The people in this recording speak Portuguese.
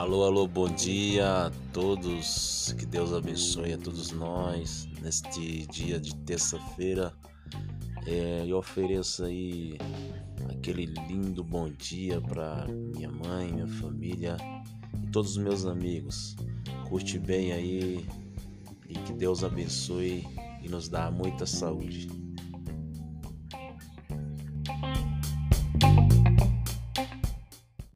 Alô, alô, bom dia a todos. Que Deus abençoe a todos nós neste dia de terça-feira. É, eu ofereço aí aquele lindo bom dia para minha mãe, minha família e todos os meus amigos. Curte bem aí e que Deus abençoe e nos dá muita saúde.